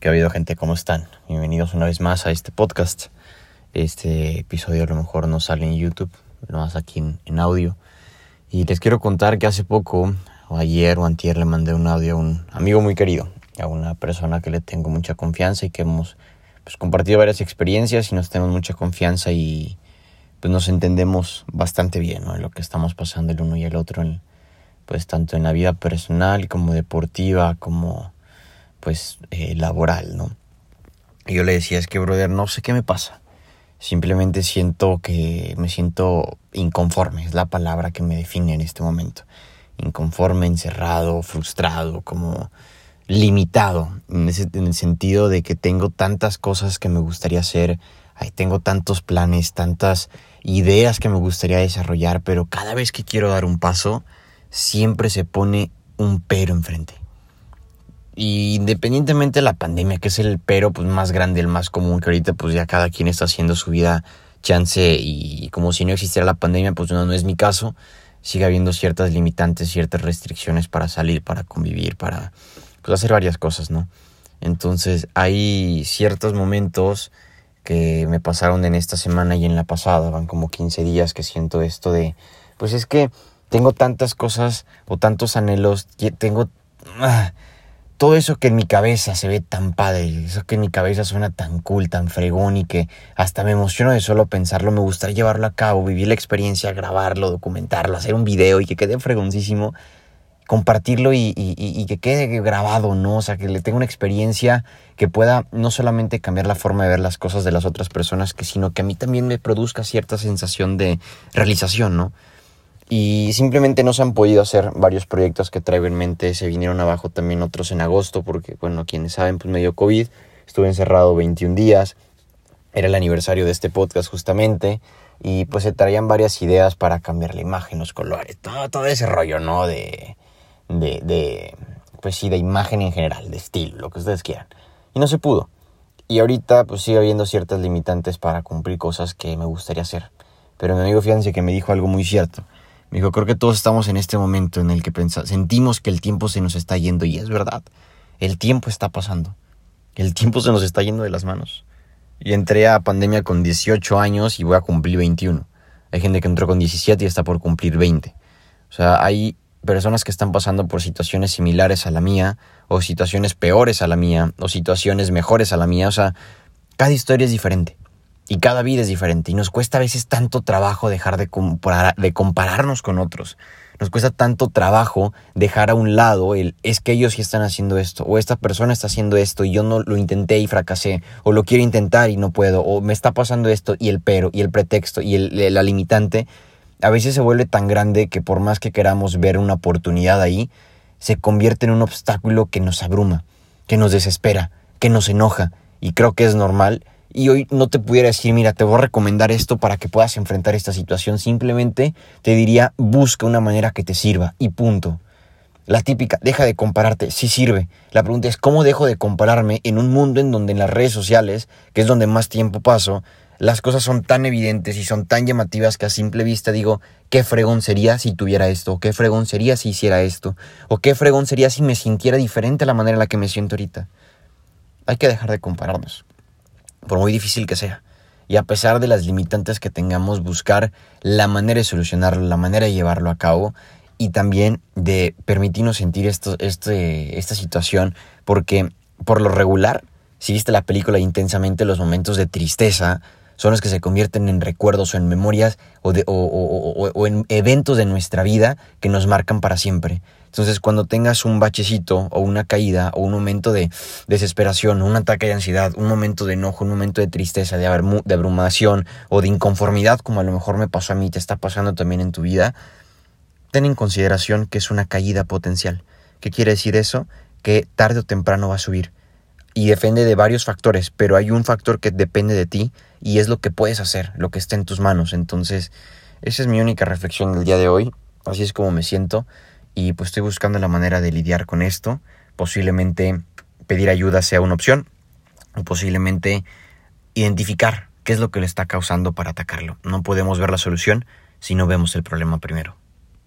que ha habido gente, ¿cómo están? Bienvenidos una vez más a este podcast. Este episodio a lo mejor no sale en YouTube, no más aquí en, audio. Y les quiero contar que hace poco, o ayer o antier, le mandé un audio a un amigo muy querido, a una persona que le tengo mucha confianza y que hemos pues, compartido varias experiencias y nos tenemos mucha confianza y pues nos entendemos bastante bien en lo que estamos pasando el uno y el otro, pues tanto en la vida personal como deportiva, como pues eh, laboral, ¿no? Y yo le decía, es que, brother, no sé qué me pasa. Simplemente siento que me siento inconforme, es la palabra que me define en este momento. Inconforme, encerrado, frustrado, como limitado, en, en el sentido de que tengo tantas cosas que me gustaría hacer, tengo tantos planes, tantas ideas que me gustaría desarrollar, pero cada vez que quiero dar un paso, siempre se pone un pero enfrente. Y independientemente de la pandemia, que es el pero pues, más grande, el más común, que ahorita pues ya cada quien está haciendo su vida chance y como si no existiera la pandemia, pues no, no es mi caso. Sigue habiendo ciertas limitantes, ciertas restricciones para salir, para convivir, para pues, hacer varias cosas, ¿no? Entonces hay ciertos momentos que me pasaron en esta semana y en la pasada, van como 15 días que siento esto de, pues es que tengo tantas cosas o tantos anhelos, tengo... Ah, todo eso que en mi cabeza se ve tan padre, eso que en mi cabeza suena tan cool, tan fregón y que hasta me emociono de solo pensarlo, me gustaría llevarlo a cabo, vivir la experiencia, grabarlo, documentarlo, hacer un video y que quede fregoncísimo, compartirlo y, y, que quede grabado, ¿no? O sea, que le tenga una experiencia que pueda no solamente cambiar la forma de ver las cosas de las otras personas, que, sino que a mí también me produzca cierta sensación de realización, ¿no? Y simplemente no se han podido hacer varios proyectos que traigo en mente. Se vinieron abajo también otros en agosto porque, bueno, quienes saben, pues me dio COVID. Estuve encerrado 21 días. Era el aniversario de este podcast justamente. Y pues se traían varias ideas para cambiar la imagen, los colores, todo, todo ese rollo, ¿no? De, de, de, pues sí, de imagen en general, de estilo, lo que ustedes quieran. Y no se pudo. Y ahorita pues sigue habiendo ciertas limitantes para cumplir cosas que me gustaría hacer. Pero mi amigo fíjense que me dijo algo muy cierto me dijo, creo que todos estamos en este momento en el que sentimos que el tiempo se nos está yendo y es verdad, el tiempo está pasando, el tiempo se nos está yendo de las manos. Y entré a pandemia con 18 años y voy a cumplir 21. Hay gente que entró con 17 y está por cumplir 20. O sea, hay personas que están pasando por situaciones similares a la mía, o situaciones peores a la mía, o situaciones mejores a la mía. O sea, cada historia es diferente. Y cada vida es diferente y nos cuesta a veces tanto trabajo dejar de, de compararnos con otros. Nos cuesta tanto trabajo dejar a un lado el es que ellos sí están haciendo esto o esta persona está haciendo esto y yo no lo intenté y fracasé o lo quiero intentar y no puedo o me está pasando esto y el pero y el pretexto y el, la limitante a veces se vuelve tan grande que por más que queramos ver una oportunidad ahí, se convierte en un obstáculo que nos abruma, que nos desespera, que nos enoja y creo que es normal y hoy no te pudiera decir, mira, te voy a recomendar esto para que puedas enfrentar esta situación. Simplemente te diría, busca una manera que te sirva y punto. La típica, deja de compararte, sí sirve. La pregunta es, ¿cómo dejo de compararme en un mundo en donde en las redes sociales, que es donde más tiempo paso, las cosas son tan evidentes y son tan llamativas que a simple vista digo, qué fregón sería si tuviera esto, qué fregón sería si hiciera esto, o qué fregón sería si me sintiera diferente a la manera en la que me siento ahorita. Hay que dejar de compararnos por muy difícil que sea. Y a pesar de las limitantes que tengamos, buscar la manera de solucionarlo, la manera de llevarlo a cabo y también de permitirnos sentir esto, este, esta situación, porque por lo regular, si viste la película intensamente, los momentos de tristeza son los que se convierten en recuerdos o en memorias o, de, o en eventos de nuestra vida que nos marcan para siempre. Entonces, cuando tengas un bachecito o una caída o un momento de desesperación, un ataque de ansiedad, un momento de enojo, un momento de tristeza, de, de abrumación o de inconformidad, como a lo mejor me pasó a mí, te está pasando también en tu vida, ten en consideración que es una caída potencial. ¿Qué quiere decir eso? Que tarde o temprano va a subir. Y depende de varios factores, pero hay un factor que depende de ti y es lo que puedes hacer, lo que está en tus manos. Entonces, esa es mi única reflexión del día de hoy. Así es como me siento y pues estoy buscando la manera de lidiar con esto. Posiblemente pedir ayuda sea una opción o posiblemente identificar qué es lo que le está causando para atacarlo. No podemos ver la solución si no vemos el problema primero.